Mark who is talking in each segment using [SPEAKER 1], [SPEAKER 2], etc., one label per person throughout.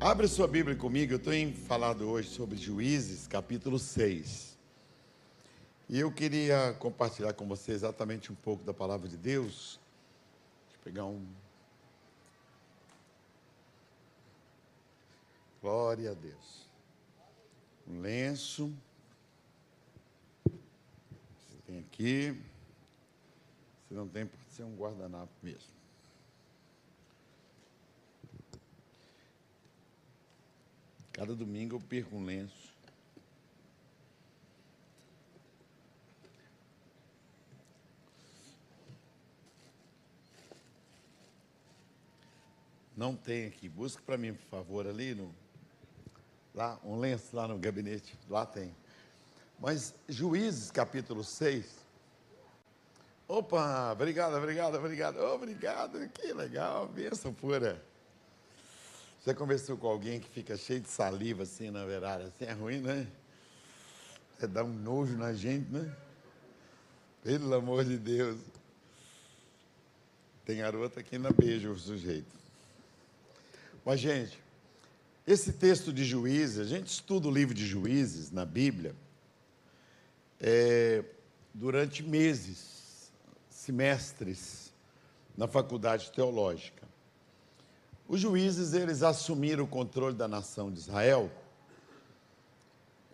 [SPEAKER 1] Abre sua Bíblia comigo, eu tenho falado hoje sobre Juízes, capítulo 6. E eu queria compartilhar com você exatamente um pouco da palavra de Deus. Deixa eu pegar um. Glória a Deus. Um lenço. Você tem aqui. Se não tem, pode ser um guardanapo mesmo. Cada domingo eu perco um lenço. Não tem aqui. Busca para mim, por favor, ali no. Lá, um lenço lá no gabinete. Lá tem. Mas Juízes capítulo 6. Opa, obrigado, obrigado, obrigado. Obrigado, que legal, bênção pura. Você conversou com alguém que fica cheio de saliva assim na verdade, assim é ruim, né? Você dá um nojo na gente, né? Pelo amor de Deus. Tem garota que ainda beija o sujeito. Mas, gente, esse texto de Juízes, a gente estuda o livro de Juízes na Bíblia é, durante meses, semestres, na faculdade teológica. Os juízes, eles assumiram o controle da nação de Israel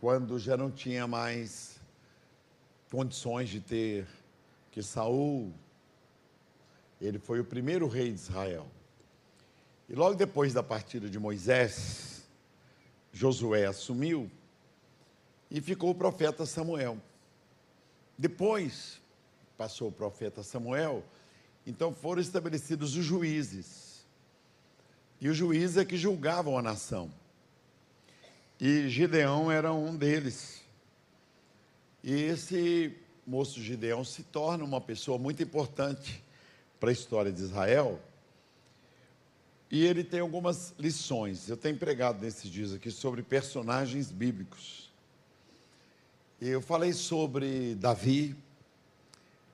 [SPEAKER 1] quando já não tinha mais condições de ter que Saul ele foi o primeiro rei de Israel. E logo depois da partida de Moisés, Josué assumiu e ficou o profeta Samuel. Depois passou o profeta Samuel, então foram estabelecidos os juízes. E os juízes é que julgavam a nação. E Gideão era um deles. E esse moço Gideão se torna uma pessoa muito importante para a história de Israel. E ele tem algumas lições. Eu tenho pregado nesses dias aqui sobre personagens bíblicos. Eu falei sobre Davi,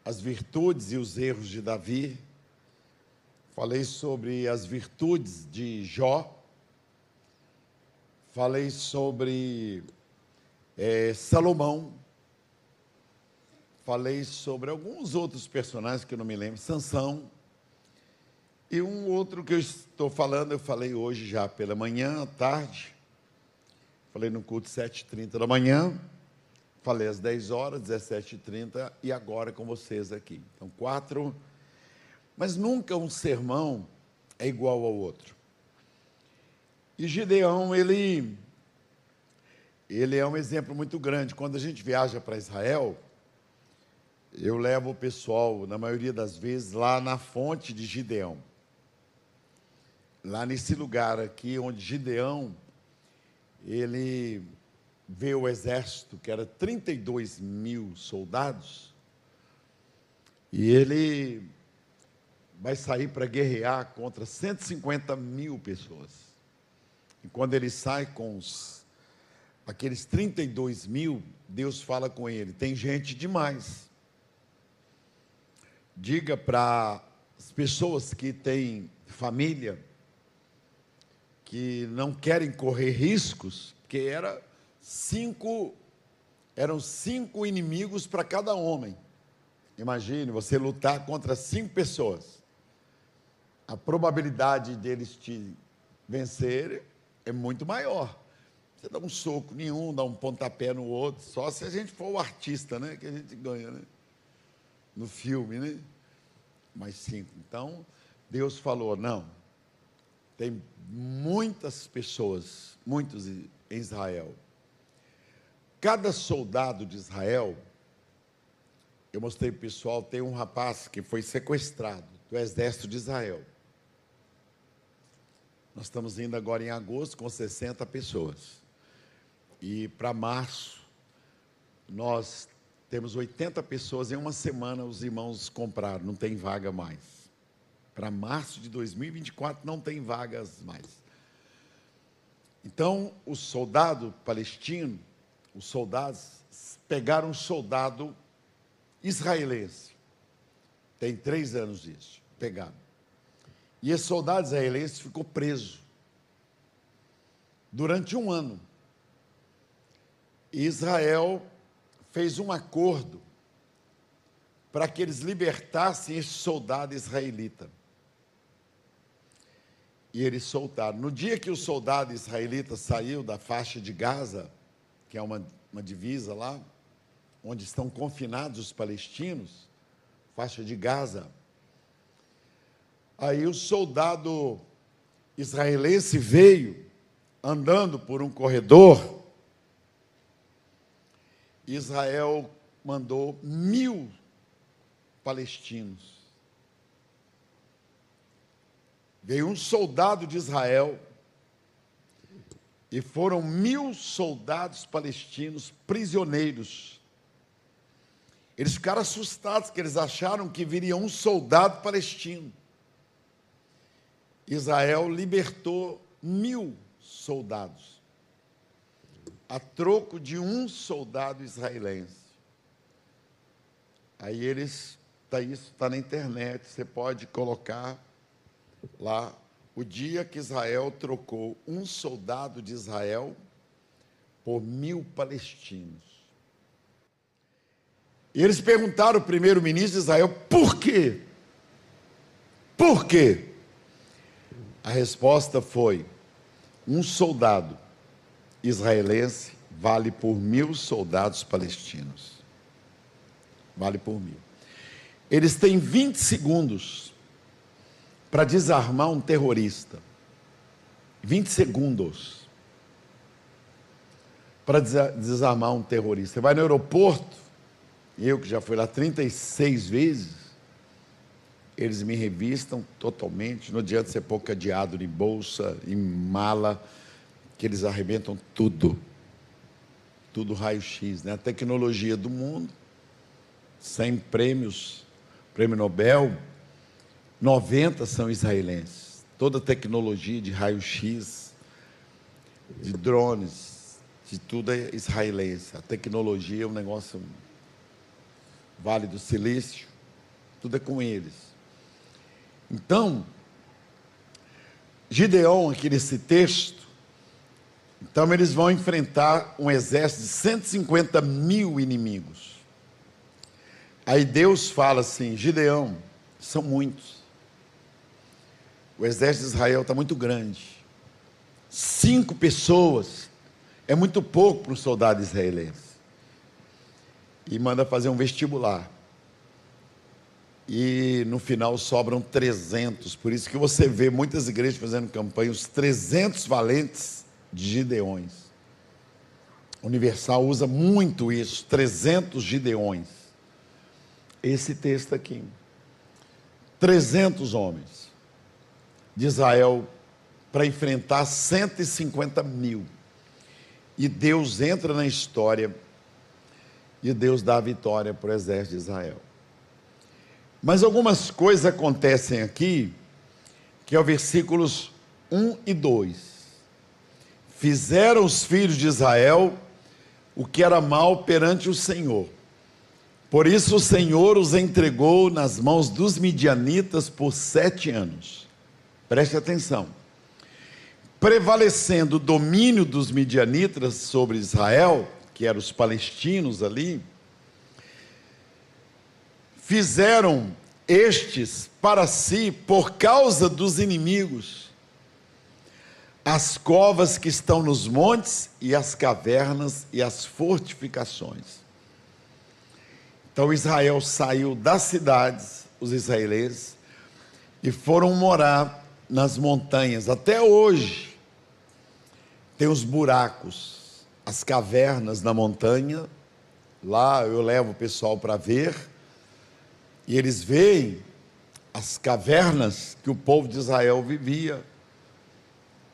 [SPEAKER 1] as virtudes e os erros de Davi falei sobre as virtudes de Jó, falei sobre é, Salomão, falei sobre alguns outros personagens que eu não me lembro, Sansão, e um outro que eu estou falando, eu falei hoje já pela manhã, à tarde, falei no culto 7h30 da manhã, falei às 10 horas, 17h30 e agora com vocês aqui. Então, quatro mas nunca um sermão é igual ao outro. E Gideão, ele, ele é um exemplo muito grande. Quando a gente viaja para Israel, eu levo o pessoal, na maioria das vezes, lá na fonte de Gideão. Lá nesse lugar aqui, onde Gideão, ele vê o exército, que era 32 mil soldados, e ele vai sair para guerrear contra 150 mil pessoas. E quando ele sai com os, aqueles 32 mil, Deus fala com ele: tem gente demais. Diga para as pessoas que têm família, que não querem correr riscos, porque era cinco, eram cinco inimigos para cada homem. Imagine você lutar contra cinco pessoas a probabilidade deles te vencerem é muito maior. Você dá um soco nenhum, dá um pontapé no outro, só se a gente for o artista, né? Que a gente ganha, né? No filme, né? Mais cinco. Então, Deus falou: não, tem muitas pessoas, muitos em Israel. Cada soldado de Israel, eu mostrei para o pessoal, tem um rapaz que foi sequestrado do exército de Israel. Nós estamos indo agora em agosto com 60 pessoas. E para março, nós temos 80 pessoas. Em uma semana, os irmãos compraram, não tem vaga mais. Para março de 2024, não tem vagas mais. Então, o soldado palestino, os soldados, pegaram um soldado israelense. Tem três anos isso. Pegaram. E esse soldado israelense ficou preso. durante um ano. Israel fez um acordo para que eles libertassem este soldado israelita. E eles soltaram. No dia que o soldado israelita saiu da faixa de Gaza, que é uma, uma divisa lá, onde estão confinados os palestinos, faixa de Gaza, aí o soldado israelense veio andando por um corredor. Israel mandou mil palestinos veio um soldado de Israel e foram mil soldados palestinos prisioneiros. Eles ficaram assustados, porque eles acharam que viria um soldado palestino. Israel libertou mil soldados, a troco de um soldado israelense. Aí eles, tá, isso está na internet, você pode colocar lá o dia que Israel trocou um soldado de Israel por mil palestinos. E eles perguntaram ao primeiro-ministro de Israel por quê? Por quê? A resposta foi: um soldado israelense vale por mil soldados palestinos. Vale por mil. Eles têm 20 segundos para desarmar um terrorista. 20 segundos para desarmar um terrorista. Você vai no aeroporto, eu que já fui lá 36 vezes, eles me revistam totalmente, não adianta ser pouco cadeado em bolsa, em mala, que eles arrebentam tudo. Tudo raio-x, né? A tecnologia do mundo, sem prêmios, prêmio Nobel, 90 são israelenses. Toda a tecnologia de raio-x, de drones, de tudo é israelense. A tecnologia é um negócio Vale do Silício, tudo é com eles. Então, Gideão, aqui nesse texto, então eles vão enfrentar um exército de 150 mil inimigos. Aí Deus fala assim: Gideão, são muitos. O exército de Israel está muito grande. Cinco pessoas é muito pouco para um soldado israelense. E manda fazer um vestibular. E no final sobram 300. Por isso que você vê muitas igrejas fazendo campanha, os 300 valentes de Gideões. Universal usa muito isso, 300 Gideões. Esse texto aqui. 300 homens de Israel para enfrentar 150 mil. E Deus entra na história e Deus dá a vitória para o exército de Israel. Mas algumas coisas acontecem aqui, que é o versículos 1 e 2. Fizeram os filhos de Israel o que era mal perante o Senhor. Por isso o Senhor os entregou nas mãos dos midianitas por sete anos. Preste atenção. Prevalecendo o domínio dos midianitas sobre Israel, que eram os palestinos ali, fizeram estes para si, por causa dos inimigos, as covas que estão nos montes e as cavernas e as fortificações. Então Israel saiu das cidades, os israelenses, e foram morar nas montanhas, até hoje, tem os buracos, as cavernas na montanha. Lá eu levo o pessoal para ver, e eles veem as cavernas que o povo de Israel vivia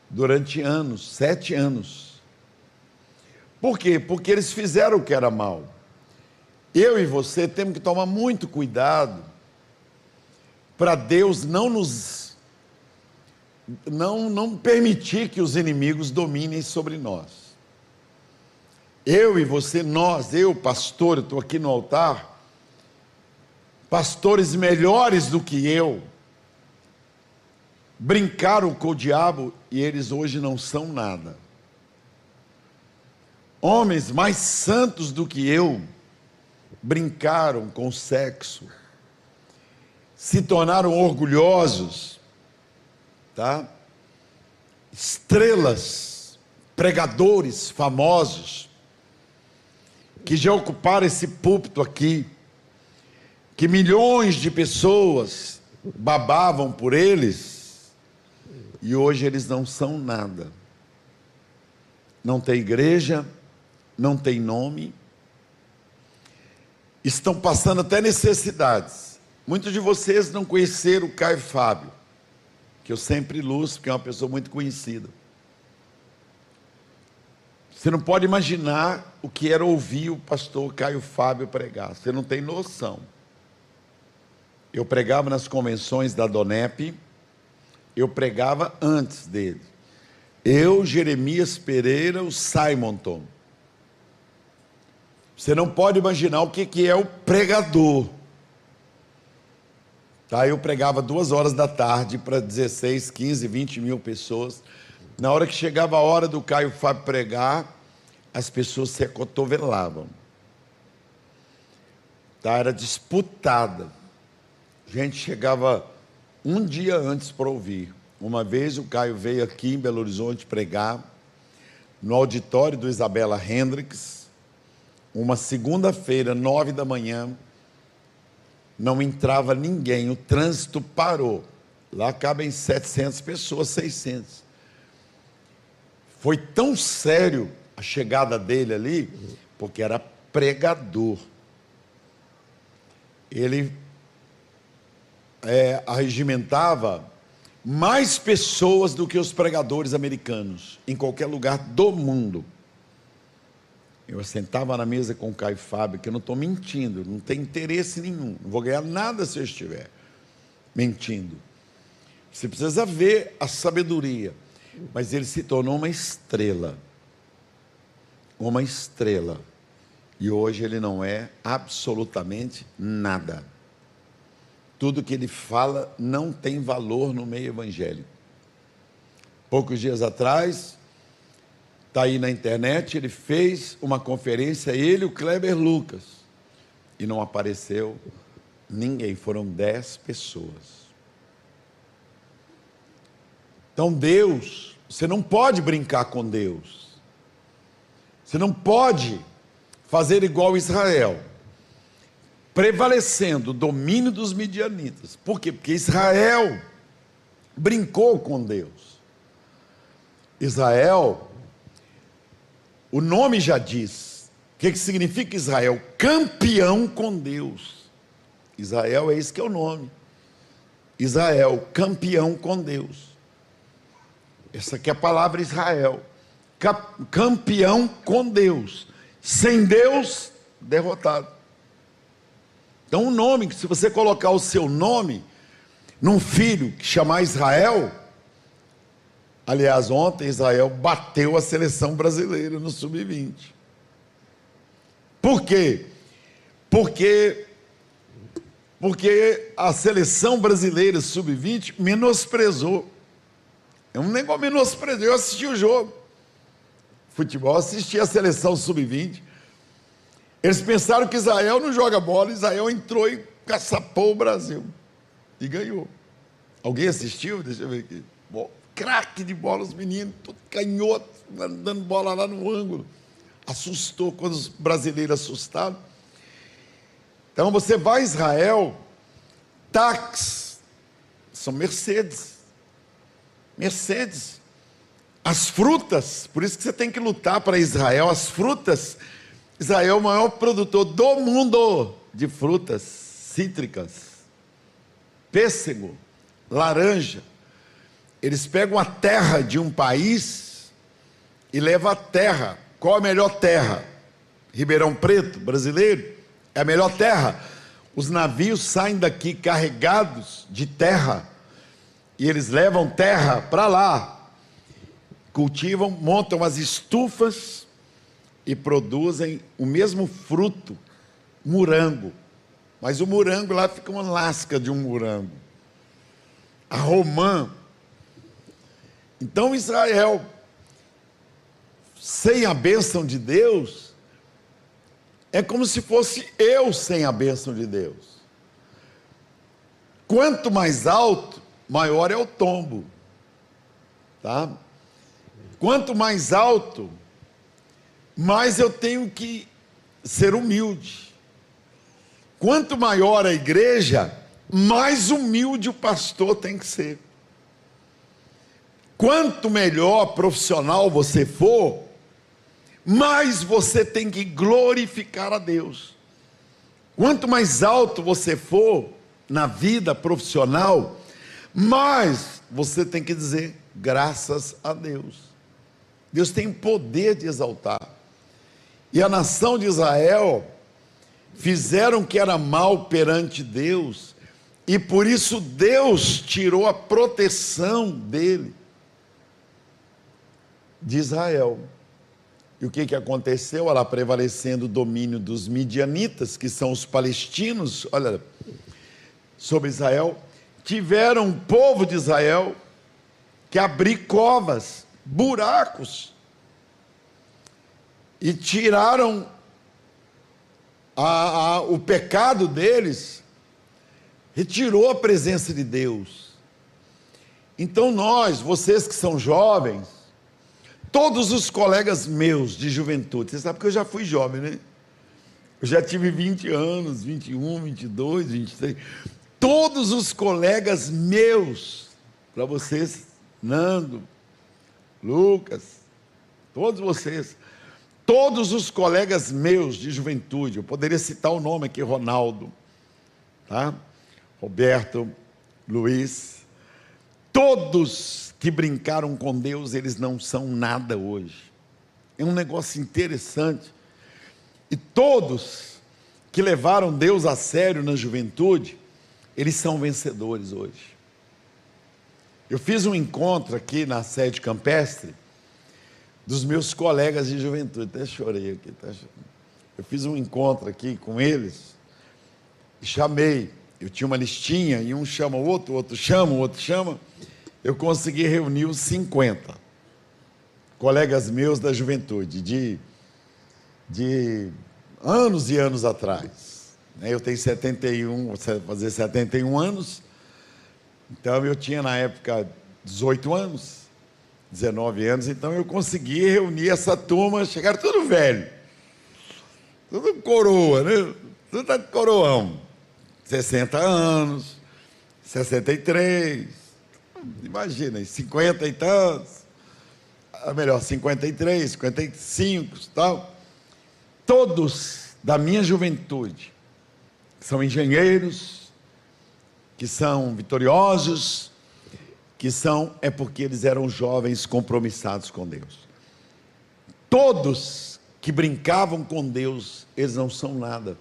[SPEAKER 1] durante anos sete anos. Por quê? Porque eles fizeram o que era mal. Eu e você temos que tomar muito cuidado para Deus não nos não, não permitir que os inimigos dominem sobre nós. Eu e você, nós, eu, pastor, estou aqui no altar, pastores melhores do que eu, brincaram com o diabo e eles hoje não são nada. homens mais santos do que eu brincaram com o sexo, se tornaram orgulhosos, tá? Estrelas, pregadores famosos, que já ocuparam esse púlpito aqui, que milhões de pessoas babavam por eles, e hoje eles não são nada. Não tem igreja, não tem nome, estão passando até necessidades. Muitos de vocês não conheceram o Caio Fábio, que eu sempre ilustro, porque é uma pessoa muito conhecida. Você não pode imaginar o que era ouvir o pastor Caio Fábio pregar, você não tem noção. Eu pregava nas convenções da Donep, eu pregava antes dele. Eu, Jeremias Pereira, o Simonton. Você não pode imaginar o que, que é o pregador. Tá, eu pregava duas horas da tarde para 16, 15, 20 mil pessoas. Na hora que chegava a hora do Caio Fábio pregar, as pessoas se acotovelavam. Tá, era disputada. A gente chegava um dia antes para ouvir. Uma vez o Caio veio aqui em Belo Horizonte pregar, no auditório do Isabela Hendricks, uma segunda-feira, nove da manhã, não entrava ninguém, o trânsito parou. Lá cabem 700 pessoas, 600. Foi tão sério a chegada dele ali, porque era pregador. Ele é, arregimentava mais pessoas do que os pregadores americanos, em qualquer lugar do mundo. Eu sentava na mesa com o Caio Fábio, que eu não estou mentindo, não tem interesse nenhum, não vou ganhar nada se eu estiver mentindo. Você precisa ver a sabedoria. Mas ele se tornou uma estrela. Uma estrela. E hoje ele não é absolutamente nada. Tudo que ele fala não tem valor no meio evangélico. Poucos dias atrás, Está aí na internet, ele fez uma conferência, ele e o Kleber Lucas. E não apareceu ninguém, foram dez pessoas. Então Deus, você não pode brincar com Deus. Você não pode fazer igual Israel, prevalecendo o domínio dos midianitas. Por quê? Porque Israel brincou com Deus. Israel o nome já diz. O que, que significa Israel? Campeão com Deus. Israel é isso que é o nome. Israel, campeão com Deus. Essa aqui é a palavra Israel. Campeão com Deus. Sem Deus, derrotado. Então, o nome, se você colocar o seu nome num filho que chamar Israel, Aliás, ontem Israel bateu a seleção brasileira no sub-20. Por quê? Porque porque a seleção brasileira sub-20 menosprezou. É um negócio menosprezou. Eu assisti o jogo. Futebol, assisti a seleção sub-20. Eles pensaram que Israel não joga bola, Israel entrou e caçapou o Brasil. E ganhou. Alguém assistiu? Deixa eu ver aqui. Bom, craque de bola, os meninos, tudo canhoto, dando bola lá no ângulo. Assustou quando os brasileiros assustaram. Então você vai a Israel, táxi, são Mercedes. Mercedes. As frutas, por isso que você tem que lutar para Israel, as frutas. Israel é o maior produtor do mundo de frutas cítricas. Pêssego, laranja, eles pegam a terra de um país e levam a terra. Qual a melhor terra? Ribeirão Preto, brasileiro, é a melhor terra. Os navios saem daqui carregados de terra e eles levam terra para lá, cultivam, montam as estufas e produzem o mesmo fruto, morango. Mas o morango lá fica uma lasca de um morango. A romã então Israel sem a bênção de Deus, é como se fosse eu sem a bênção de Deus. Quanto mais alto, maior é o tombo. Tá? Quanto mais alto, mais eu tenho que ser humilde. Quanto maior a igreja, mais humilde o pastor tem que ser. Quanto melhor profissional você for, mais você tem que glorificar a Deus. Quanto mais alto você for na vida profissional, mais você tem que dizer graças a Deus. Deus tem poder de exaltar. E a nação de Israel fizeram que era mal perante Deus, e por isso Deus tirou a proteção dele de Israel. E o que, que aconteceu? Ela prevalecendo o domínio dos midianitas, que são os palestinos, olha, sobre Israel, tiveram o povo de Israel que abrir covas, buracos, e tiraram a, a, o pecado deles, retirou a presença de Deus. Então, nós, vocês que são jovens, Todos os colegas meus de juventude, você sabe que eu já fui jovem, né? Eu já tive 20 anos, 21, 22, 23. Todos os colegas meus, para vocês, Nando, Lucas, todos vocês, todos os colegas meus de juventude, eu poderia citar o nome aqui, Ronaldo, tá? Roberto, Luiz, todos que brincaram com Deus, eles não são nada hoje. É um negócio interessante. E todos que levaram Deus a sério na juventude, eles são vencedores hoje. Eu fiz um encontro aqui na sede campestre dos meus colegas de juventude, até chorei aqui. Tá? Eu fiz um encontro aqui com eles e chamei. Eu tinha uma listinha e um chama o outro, o outro chama, o outro chama eu consegui reunir os 50 colegas meus da juventude, de, de anos e anos atrás. Né? Eu tenho 71, vou fazer 71 anos, então eu tinha na época 18 anos, 19 anos, então eu consegui reunir essa turma, chegaram tudo velho, tudo coroa, né? Tudo tá coroão. 60 anos, 63, imagina, 50 e tantos, melhor, 53, 55 tal, todos da minha juventude, que são engenheiros, que são vitoriosos, que são, é porque eles eram jovens compromissados com Deus. Todos que brincavam com Deus, eles não são nada.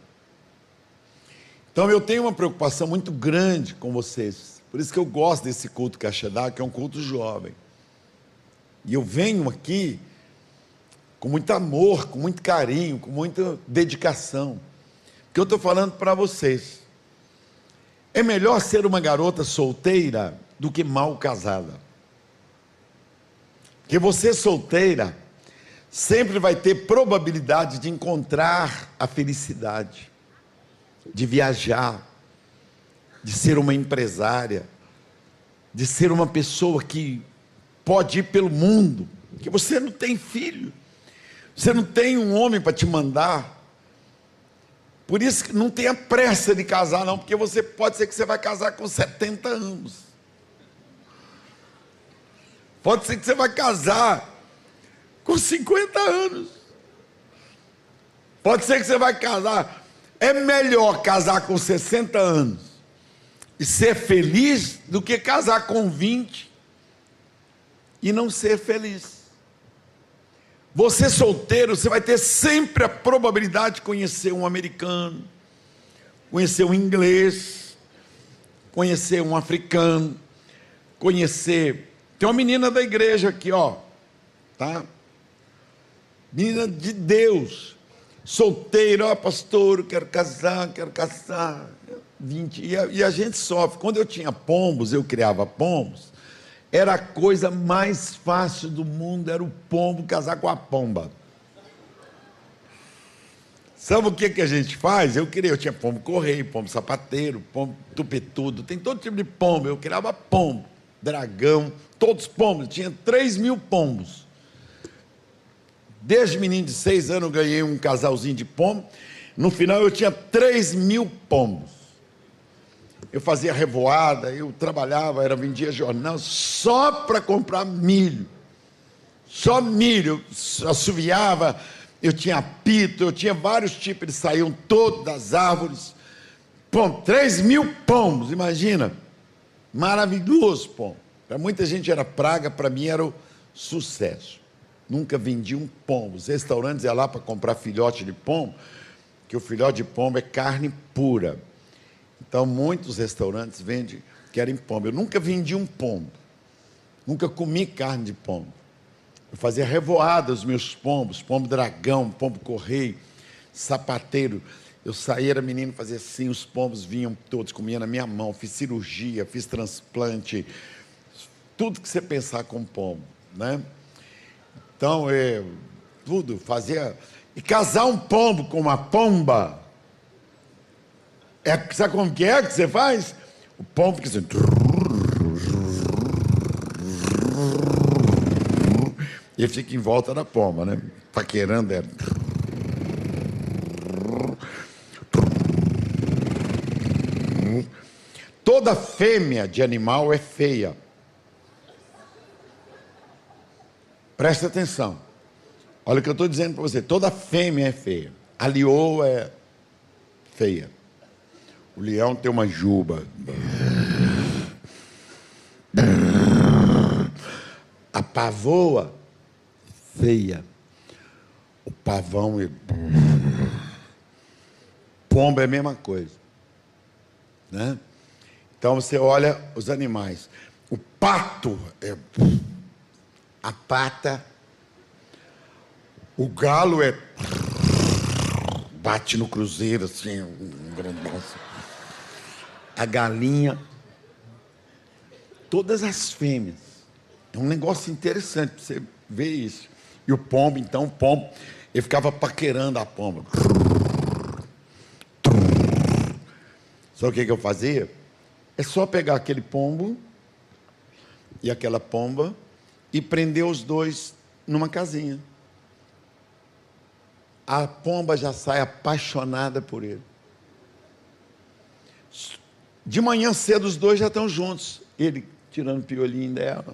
[SPEAKER 1] Então eu tenho uma preocupação muito grande com vocês por isso que eu gosto desse culto Cachedá, que é um culto jovem. E eu venho aqui com muito amor, com muito carinho, com muita dedicação. Que eu estou falando para vocês. É melhor ser uma garota solteira do que mal casada. Porque você solteira sempre vai ter probabilidade de encontrar a felicidade, de viajar, de ser uma empresária, de ser uma pessoa que pode ir pelo mundo, que você não tem filho, você não tem um homem para te mandar. Por isso que não tenha pressa de casar, não, porque você pode ser que você vai casar com 70 anos. Pode ser que você vai casar com 50 anos. Pode ser que você vai casar. É melhor casar com 60 anos e ser feliz do que casar com 20 e não ser feliz. Você solteiro, você vai ter sempre a probabilidade de conhecer um americano, conhecer um inglês, conhecer um africano, conhecer. Tem uma menina da igreja aqui, ó, tá? Menina de Deus, solteira, ó, pastor, quero casar, quero casar. 20. E a, e a gente sofre. Quando eu tinha pombos, eu criava pombos, era a coisa mais fácil do mundo, era o pombo casar com a pomba. Sabe o que, que a gente faz? Eu queria, eu tinha pombo correio, pombo sapateiro, pombo tupetudo, tem todo tipo de pombo. Eu criava pombo, dragão, todos pombos, tinha 3 mil pombos. Desde menino de seis anos eu ganhei um casalzinho de pombo. No final eu tinha 3 mil pombos. Eu fazia revoada, eu trabalhava, era vendia jornal só para comprar milho. Só milho, eu assoviava eu tinha apito, eu tinha vários tipos, eles saíam todos das árvores. Pom, 3 mil pombos, imagina. Maravilhoso pombo. Para muita gente era praga, para mim era o sucesso. Nunca vendi um pombo. Os restaurantes iam lá para comprar filhote de pombo, que o filhote de pombo é carne pura. Então, muitos restaurantes vendem, querem pombo. Eu nunca vendi um pombo. Nunca comi carne de pombo. Eu fazia revoada os meus pombos, pombo dragão, pombo correio, sapateiro. Eu saía, era menino, fazia assim, os pombos vinham todos, comia na minha mão, fiz cirurgia, fiz transplante, tudo que você pensar com pombo, né? Então, eu, tudo, fazia. E casar um pombo com uma pomba, é, sabe como que é que você faz? O pombo que assim, E ele fica em volta da pomba, né? Paquerando ela. Toda fêmea de animal é feia. Presta atenção. Olha o que eu estou dizendo para você. Toda fêmea é feia. A leoa é feia. O leão tem uma juba. A pavoa feia. O pavão e. Pomba é a mesma coisa. Né? Então você olha os animais. O pato é. A pata. O galo é. Bate no cruzeiro assim, um grandão. A galinha. Todas as fêmeas. É um negócio interessante para você ver isso. E o pombo, então, o pombo, ele ficava paquerando a pomba. Sabe o que eu fazia? É só pegar aquele pombo e aquela pomba e prender os dois numa casinha. A pomba já sai apaixonada por ele. De manhã cedo os dois já estão juntos. Ele tirando o piolinho dela,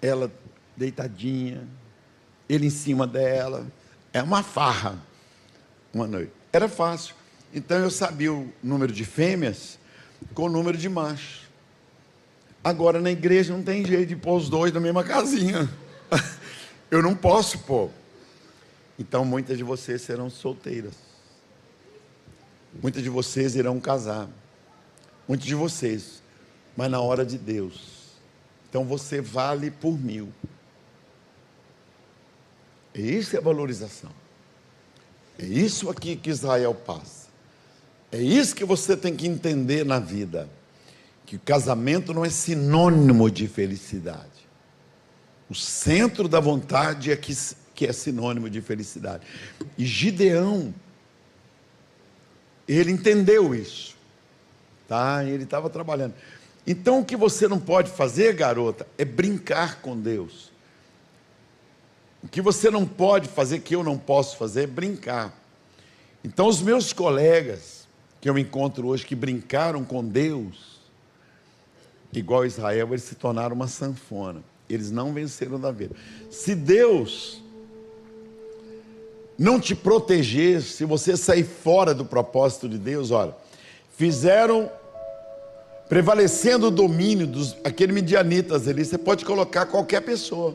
[SPEAKER 1] ela deitadinha, ele em cima dela. É uma farra uma noite. Era fácil. Então eu sabia o número de fêmeas com o número de machos. Agora na igreja não tem jeito de pôr os dois na mesma casinha. Eu não posso pôr. Então muitas de vocês serão solteiras. Muitas de vocês irão casar. Muitos de vocês. Mas na hora de Deus. Então você vale por mil. É isso é valorização. É isso aqui que Israel passa. É isso que você tem que entender na vida. Que o casamento não é sinônimo de felicidade. O centro da vontade é que, que é sinônimo de felicidade. E Gideão, ele entendeu isso. Tá? Ele estava trabalhando. Então o que você não pode fazer, garota, é brincar com Deus. O que você não pode fazer, que eu não posso fazer, é brincar. Então, os meus colegas que eu encontro hoje, que brincaram com Deus, igual Israel, eles se tornaram uma sanfona. Eles não venceram da vida. Se Deus não te proteger, se você sair fora do propósito de Deus, olha, fizeram prevalecendo o domínio dos aqueles midianitas ali, você pode colocar qualquer pessoa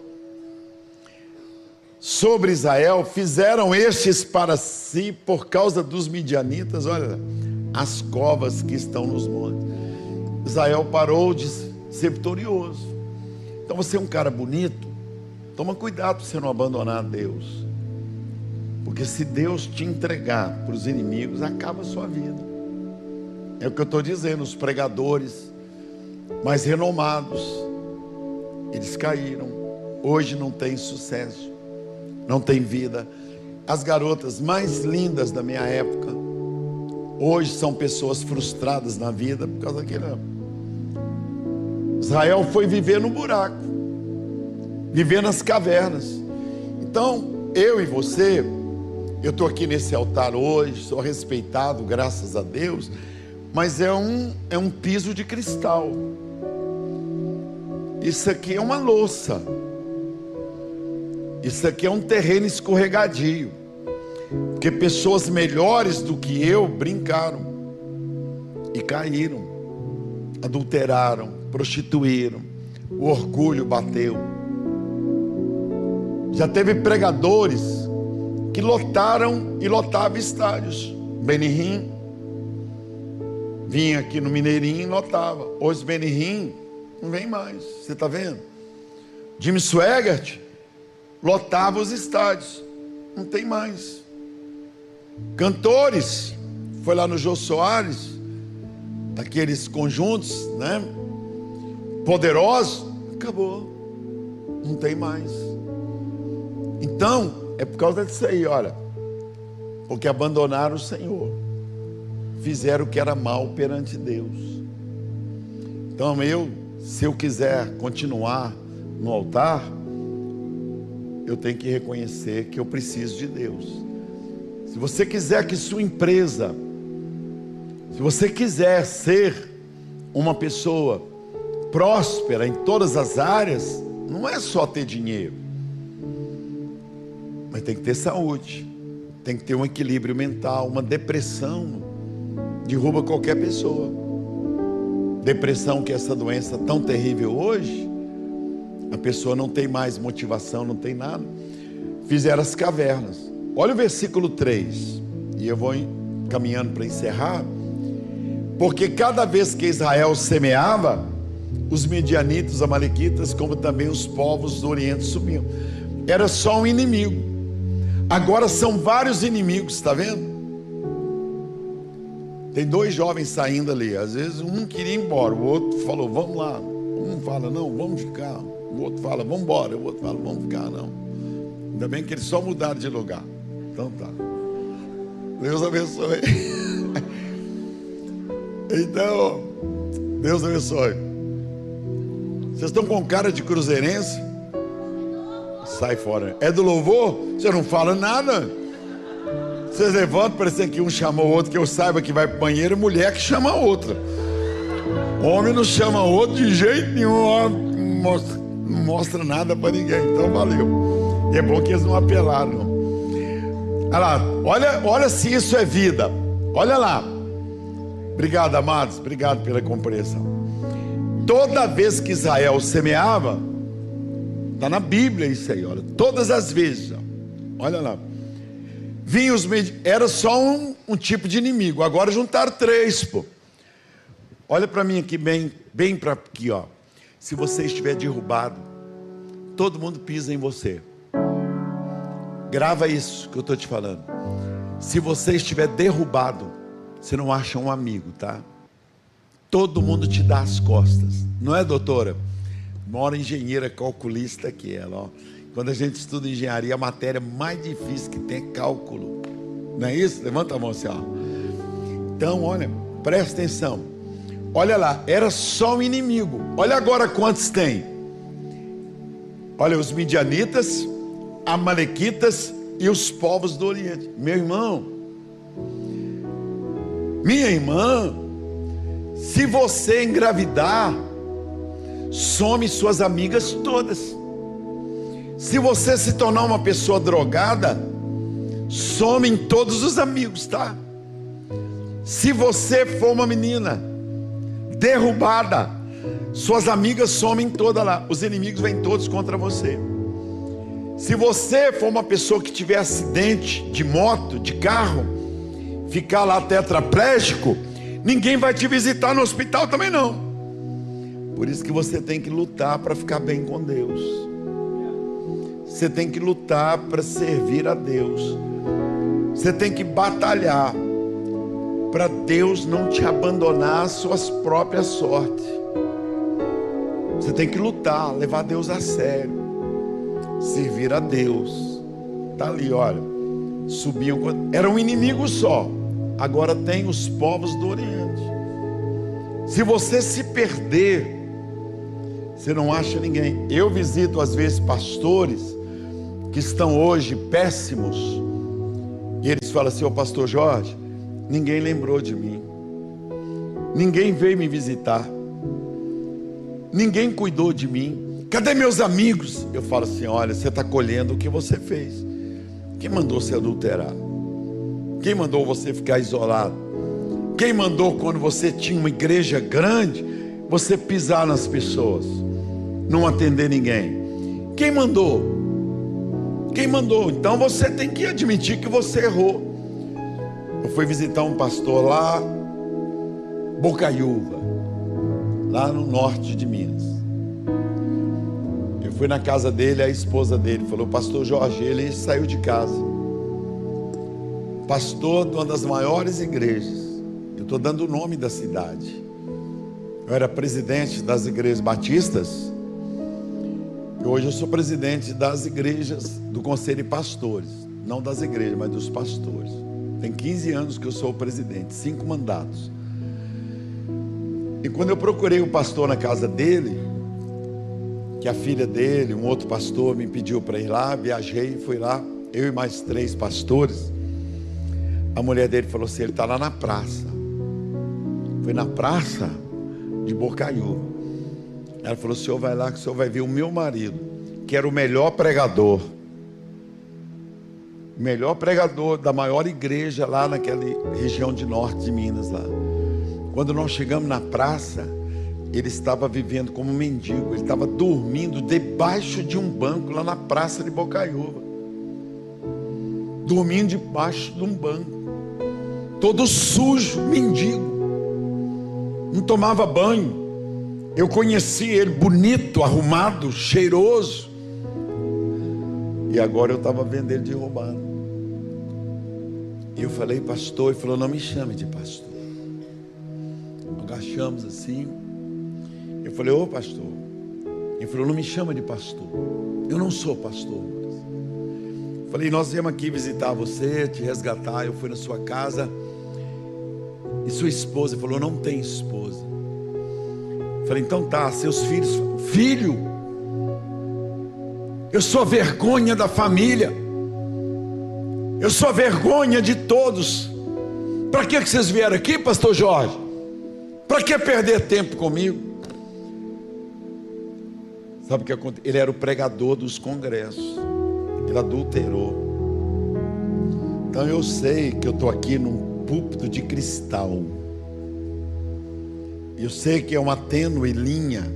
[SPEAKER 1] sobre Israel, fizeram estes para si por causa dos midianitas, olha, as covas que estão nos montes. Israel parou de ser vitorioso. Então você é um cara bonito, toma cuidado para você não abandonar Deus. Porque se Deus te entregar para os inimigos, acaba a sua vida. É o que eu estou dizendo, os pregadores mais renomados, Eles caíram. Hoje não tem sucesso, não tem vida. As garotas mais lindas da minha época, hoje são pessoas frustradas na vida por causa daquele. Israel foi viver no buraco, viver nas cavernas. Então, eu e você, eu estou aqui nesse altar hoje, sou respeitado, graças a Deus, mas é um, é um piso de cristal. Isso aqui é uma louça. Isso aqui é um terreno escorregadio. Porque pessoas melhores do que eu brincaram e caíram, adulteraram, prostituíram, o orgulho bateu. Já teve pregadores que lotaram e lotavam estádios. Benihim vinha aqui no Mineirinho e lotava. Hoje Benihim não vem mais. Você está vendo? Jimmy Swaggart lotava os estádios. Não tem mais. Cantores, foi lá no Jô Soares, aqueles conjuntos, né? Poderosos, acabou. Não tem mais. Então, é por causa disso aí, olha. Porque abandonaram o Senhor. Fizeram o que era mal perante Deus. Então, eu se eu quiser continuar no altar, eu tenho que reconhecer que eu preciso de Deus. Se você quiser que sua empresa, se você quiser ser uma pessoa próspera em todas as áreas, não é só ter dinheiro, mas tem que ter saúde, tem que ter um equilíbrio mental. Uma depressão derruba qualquer pessoa depressão, que é essa doença tão terrível hoje, a pessoa não tem mais motivação, não tem nada. Fizeram as cavernas. Olha o versículo 3, e eu vou caminhando para encerrar. Porque cada vez que Israel semeava, os medianitas, amalequitas, como também os povos do Oriente subiam. Era só um inimigo. Agora são vários inimigos, está vendo? Tem dois jovens saindo ali. Às vezes um queria ir embora, o outro falou, vamos lá. Um fala, não, vamos ficar. O outro fala, vamos embora. O outro fala, vamos ficar, não. Ainda bem que eles só mudaram de lugar. Então tá. Deus abençoe. então, Deus abençoe. Vocês estão com cara de cruzeirense? Sai fora. É do louvor? Você não fala nada? Vocês levantam, parecendo que um chamou o outro, que eu saiba que vai para o banheiro, mulher que chama a outra. Homem não chama outro de jeito nenhum, não mostra nada para ninguém. Então valeu. E é bom que eles não apelaram. Olha lá, olha, olha se isso é vida. Olha lá. Obrigado, amados. Obrigado pela compreensão. Toda vez que Israel semeava, está na Bíblia isso aí, olha. Todas as vezes, olha lá vinham os era só um, um, tipo de inimigo. Agora juntaram três, pô. Olha para mim aqui bem, bem para aqui, ó. Se você estiver derrubado, todo mundo pisa em você. Grava isso que eu estou te falando. Se você estiver derrubado, você não acha um amigo, tá? Todo mundo te dá as costas, não é, doutora? Mora engenheira calculista que ela, ó. Quando a gente estuda engenharia, a matéria mais difícil que tem é cálculo. Não é isso? Levanta a mão assim, ó. Então, olha, presta atenção. Olha lá, era só um inimigo. Olha agora quantos tem. Olha, os midianitas, amalequitas e os povos do Oriente. Meu irmão, minha irmã, se você engravidar, some suas amigas todas. Se você se tornar uma pessoa drogada, somem todos os amigos, tá? Se você for uma menina derrubada, suas amigas somem todas lá, os inimigos vêm todos contra você. Se você for uma pessoa que tiver acidente de moto, de carro, ficar lá tetraplégico, ninguém vai te visitar no hospital também não. Por isso que você tem que lutar para ficar bem com Deus. Você tem que lutar para servir a Deus. Você tem que batalhar para Deus não te abandonar às suas próprias sortes. Você tem que lutar, levar Deus a sério, servir a Deus. Tá ali, olha. Subiam, era um inimigo só. Agora tem os povos do Oriente. Se você se perder, você não acha ninguém. Eu visito às vezes pastores que estão hoje péssimos. E eles falam assim: Ô pastor Jorge, ninguém lembrou de mim. Ninguém veio me visitar ninguém cuidou de mim. Cadê meus amigos? Eu falo assim: olha, você está colhendo o que você fez. Quem mandou se adulterar? Quem mandou você ficar isolado? Quem mandou quando você tinha uma igreja grande, você pisar nas pessoas, não atender ninguém? Quem mandou? Quem mandou? Então você tem que admitir que você errou. Eu fui visitar um pastor lá, Bocaiúva lá no norte de Minas. Eu fui na casa dele, a esposa dele falou: Pastor Jorge, ele saiu de casa. Pastor de uma das maiores igrejas. Eu estou dando o nome da cidade. Eu era presidente das igrejas batistas. E hoje eu sou presidente das igrejas do Conselho de Pastores. Não das igrejas, mas dos pastores. Tem 15 anos que eu sou presidente, cinco mandatos. E quando eu procurei o pastor na casa dele, que a filha dele, um outro pastor, me pediu para ir lá, viajei, fui lá, eu e mais três pastores. A mulher dele falou assim: ele está lá na praça. Foi na praça de Bocaiúva. Ela falou: o senhor vai lá, que o senhor vai ver o meu marido, que era o melhor pregador. Melhor pregador da maior igreja lá naquela região de norte de Minas lá. Quando nós chegamos na praça, ele estava vivendo como mendigo, ele estava dormindo debaixo de um banco lá na praça de Bocaiúva. Dormindo debaixo de um banco, todo sujo, mendigo, não tomava banho. Eu conheci ele bonito, arrumado, cheiroso. E agora eu estava vendo ele de roubado. E eu falei, pastor, ele falou: não me chame de pastor agachamos assim. Eu falei, ô pastor. Ele falou, não me chama de pastor. Eu não sou pastor. Falei, nós viemos aqui visitar você, te resgatar. Eu fui na sua casa. E sua esposa falou, não tem esposa. Falei, então tá, seus filhos. Filho, eu sou vergonha da família. Eu sou vergonha de todos. Para que vocês vieram aqui, pastor Jorge? Para que perder tempo comigo? Sabe o que aconteceu? Ele era o pregador dos congressos. Ele adulterou. Então eu sei que eu estou aqui num púlpito de cristal. Eu sei que é uma tênue linha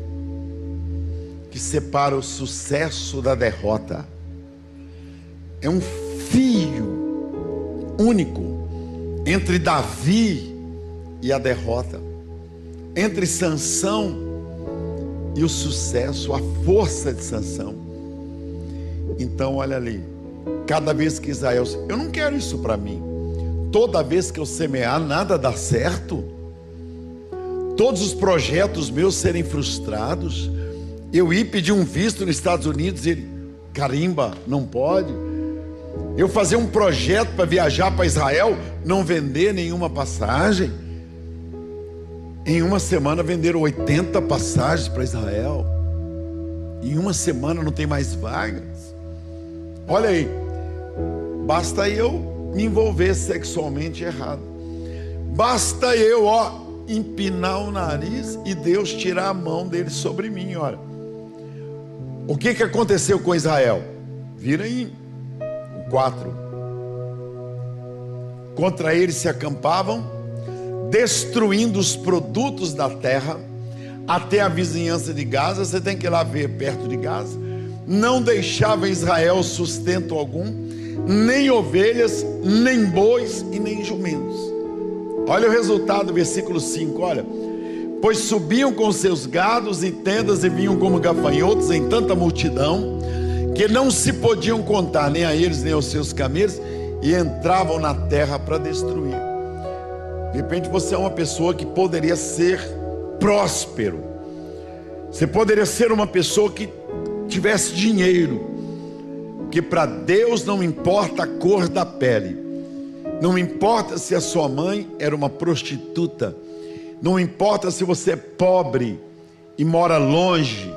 [SPEAKER 1] que separa o sucesso da derrota. É um fio único entre Davi e a derrota entre Sansão e o sucesso, a força de Sansão. Então, olha ali, cada vez que Israel, eu não quero isso para mim. Toda vez que eu semear, nada dá certo. Todos os projetos meus serem frustrados. Eu ir pedir um visto nos Estados Unidos e ele, carimba, não pode. Eu fazer um projeto para viajar para Israel, não vender nenhuma passagem. Em uma semana venderam 80 passagens para Israel. Em uma semana não tem mais vagas. Olha aí, basta eu me envolver sexualmente errado. Basta eu, ó, empinar o nariz e Deus tirar a mão dele sobre mim, olha. O que, que aconteceu com Israel? Vira aí, o 4. Contra eles se acampavam destruindo os produtos da terra até a vizinhança de Gaza. Você tem que ir lá ver perto de Gaza. Não deixava Israel sustento algum, nem ovelhas, nem bois e nem jumentos. Olha o resultado, versículo 5, olha. Pois subiam com seus gados e tendas e vinham como gafanhotos em tanta multidão, que não se podiam contar nem a eles nem aos seus camelos, e entravam na terra para destruir. De repente você é uma pessoa que poderia ser próspero. Você poderia ser uma pessoa que tivesse dinheiro, que para Deus não importa a cor da pele, não importa se a sua mãe era uma prostituta, não importa se você é pobre e mora longe,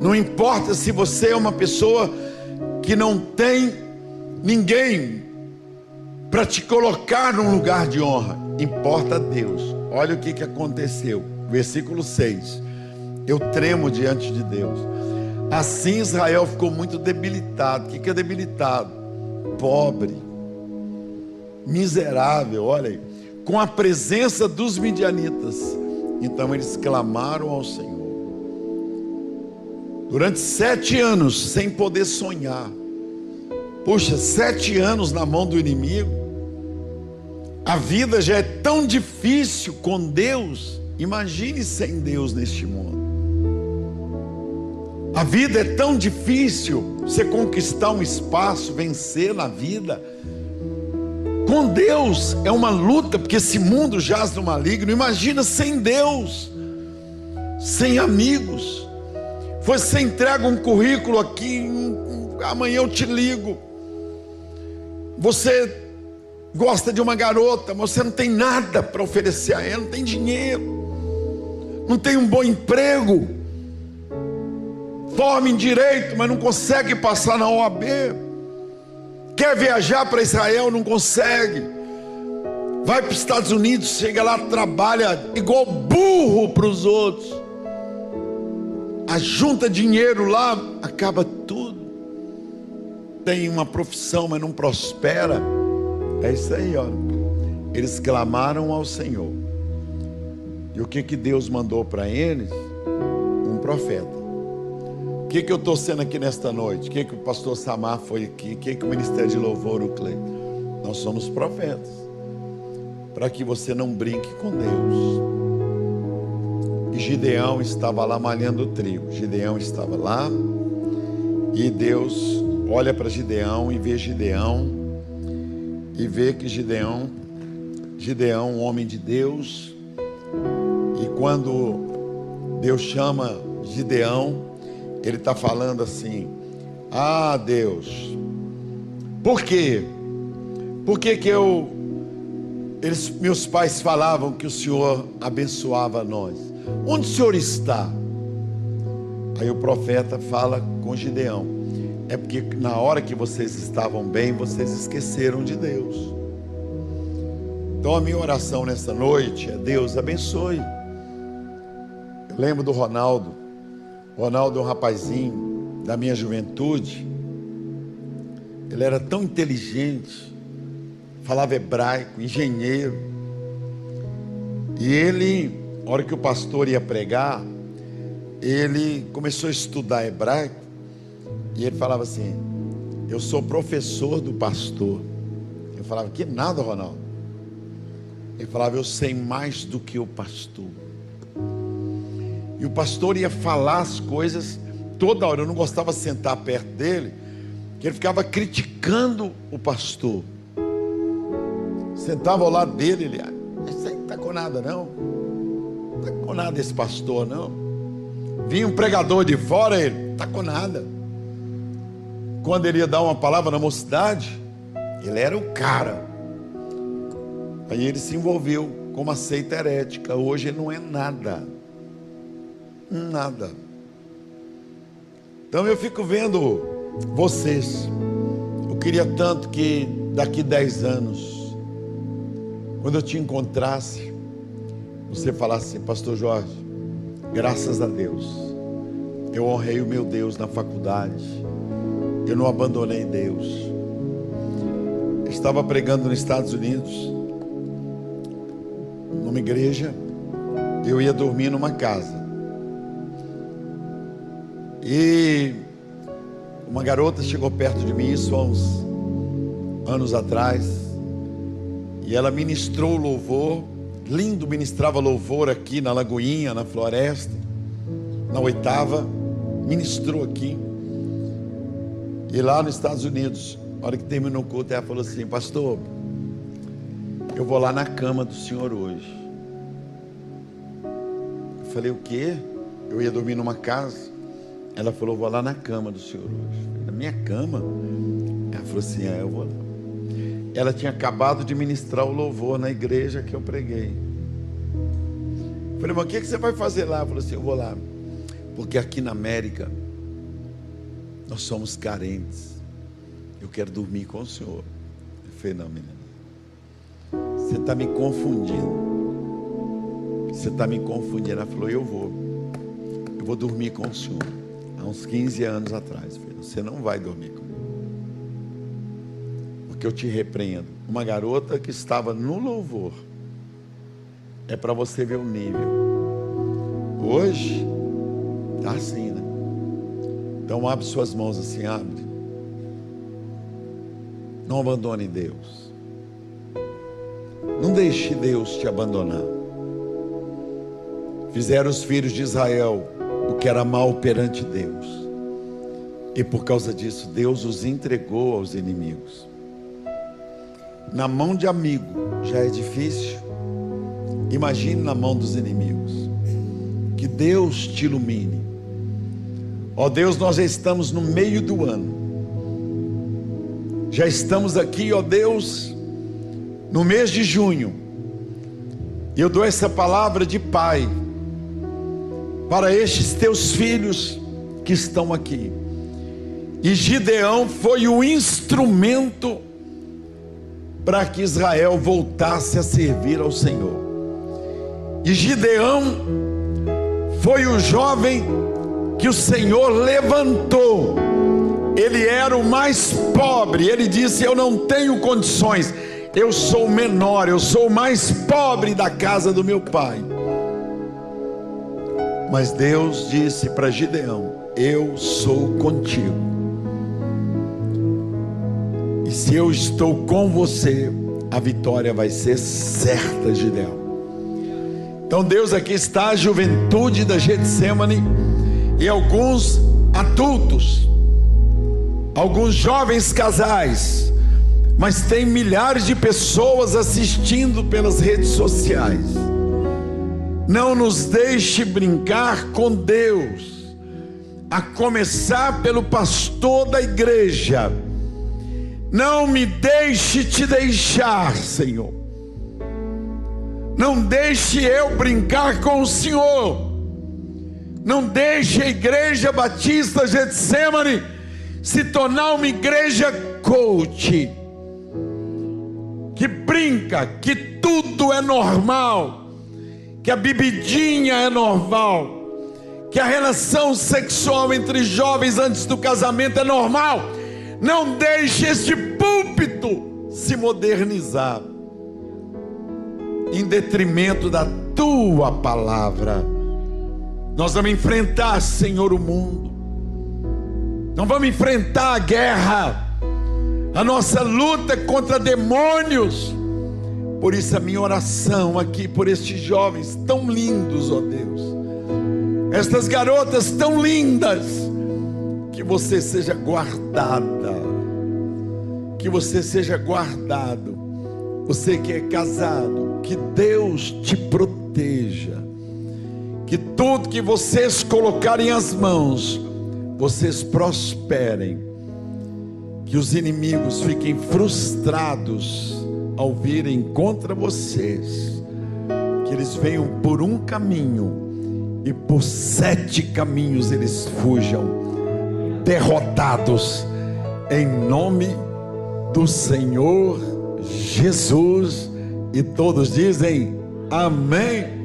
[SPEAKER 1] não importa se você é uma pessoa que não tem ninguém para te colocar num lugar de honra, importa Deus. Olha o que, que aconteceu, versículo 6. Eu tremo diante de Deus. Assim Israel ficou muito debilitado. O que é debilitado? Pobre, miserável, olha aí, com a presença dos midianitas. Então eles clamaram ao Senhor. Durante sete anos, sem poder sonhar. Puxa, sete anos na mão do inimigo. A vida já é tão difícil com Deus. Imagine sem Deus neste mundo. A vida é tão difícil você conquistar um espaço, vencer na vida. Com Deus é uma luta, porque esse mundo jaz no maligno. Imagina sem Deus, sem amigos. Você entrega um currículo aqui, amanhã eu te ligo. Você gosta de uma garota, mas você não tem nada para oferecer a ela, não tem dinheiro, não tem um bom emprego forma em direito, mas não consegue passar na OAB. Quer viajar para Israel, não consegue. Vai para os Estados Unidos, chega lá, trabalha igual burro para os outros. Ajunta dinheiro lá, acaba tudo. Tem uma profissão, mas não prospera. É isso aí, ó. Eles clamaram ao Senhor. E o que que Deus mandou para eles? Um profeta que, que eu estou sendo aqui nesta noite? O que, que o pastor Samar foi aqui? O que, que o Ministério de Louvor, o Cleiton? Nós somos profetas. Para que você não brinque com Deus. E Gideão estava lá malhando o trigo. Gideão estava lá. E Deus olha para Gideão e vê Gideão. E vê que Gideão, Gideão, um homem de Deus. E quando Deus chama Gideão, ele está falando assim: Ah, Deus, por quê? Por que, que eu. Eles, meus pais falavam que o Senhor abençoava nós. Onde o Senhor está? Aí o profeta fala com Gideão: É porque na hora que vocês estavam bem, vocês esqueceram de Deus. Então a minha oração nessa noite é: Deus abençoe. Eu lembro do Ronaldo. Ronaldo é um rapazinho da minha juventude. Ele era tão inteligente, falava hebraico, engenheiro. E ele, na hora que o pastor ia pregar, ele começou a estudar hebraico e ele falava assim: Eu sou professor do pastor. Eu falava: Que nada, Ronaldo. Ele falava: Eu sei mais do que o pastor. E o pastor ia falar as coisas toda hora. Eu não gostava de sentar perto dele, que ele ficava criticando o pastor. Sentava ao lado dele, ele, ah, isso aí não está com nada não. Não está com nada esse pastor não. Vinha um pregador de fora, ele, não está com nada. Quando ele ia dar uma palavra na mocidade, ele era o cara. Aí ele se envolveu com uma seita herética. Hoje ele não é nada nada. Então eu fico vendo vocês. Eu queria tanto que daqui dez anos, quando eu te encontrasse, você falasse assim, Pastor Jorge, graças a Deus, eu honrei o meu Deus na faculdade, eu não abandonei Deus. Eu estava pregando nos Estados Unidos, numa igreja, eu ia dormir numa casa. E uma garota chegou perto de mim, isso há uns anos atrás, e ela ministrou louvor, lindo, ministrava louvor aqui na Lagoinha, na floresta, na oitava, ministrou aqui. E lá nos Estados Unidos, na hora que terminou o culto, ela falou assim: Pastor, eu vou lá na cama do senhor hoje. Eu falei: O quê? Eu ia dormir numa casa. Ela falou: Vou lá na cama do senhor hoje. Na minha cama? Ela falou assim: É, eu vou lá. Ela tinha acabado de ministrar o louvor na igreja que eu preguei. Falei, mas o que você vai fazer lá? Ela falou assim: Eu vou lá. Porque aqui na América, nós somos carentes. Eu quero dormir com o senhor. Falei: Não, menina. Você está me confundindo. Você está me confundindo. Ela falou: Eu vou. Eu vou dormir com o senhor. Há uns 15 anos atrás, filho. Você não vai dormir comigo. Porque eu te repreendo. Uma garota que estava no louvor. É para você ver o nível. Hoje, está assim, né? Então abre suas mãos assim, abre. Não abandone Deus. Não deixe Deus te abandonar. Fizeram os filhos de Israel o que era mal perante Deus. E por causa disso, Deus os entregou aos inimigos. Na mão de amigo já é difícil. Imagine na mão dos inimigos. Que Deus te ilumine. Ó Deus, nós já estamos no meio do ano. Já estamos aqui, ó Deus, no mês de junho. E eu dou essa palavra de pai para estes teus filhos que estão aqui. E Gideão foi o instrumento para que Israel voltasse a servir ao Senhor. E Gideão foi o jovem que o Senhor levantou. Ele era o mais pobre. Ele disse: Eu não tenho condições. Eu sou o menor, eu sou o mais pobre da casa do meu pai. Mas Deus disse para Gideão: Eu sou contigo. E se eu estou com você, a vitória vai ser certa, Gideão. Então Deus aqui está a juventude da Getsemane e alguns adultos, alguns jovens casais, mas tem milhares de pessoas assistindo pelas redes sociais. Não nos deixe brincar com Deus, a começar pelo pastor da igreja. Não me deixe te deixar, Senhor. Não deixe eu brincar com o Senhor. Não deixe a igreja batista Getsemane se tornar uma igreja coach que brinca, que tudo é normal que a bebidinha é normal, que a relação sexual entre jovens antes do casamento é normal. Não deixe este púlpito se modernizar em detrimento da tua palavra. Nós vamos enfrentar, Senhor, o mundo. Não vamos enfrentar a guerra. A nossa luta contra demônios por isso a minha oração aqui por estes jovens tão lindos, ó Deus. Estas garotas tão lindas, que você seja guardada. Que você seja guardado. Você que é casado, que Deus te proteja. Que tudo que vocês colocarem as mãos, vocês prosperem. Que os inimigos fiquem frustrados ao virem contra vocês, que eles venham por um caminho e por sete caminhos eles fujam, derrotados, em nome do Senhor Jesus. E todos dizem amém.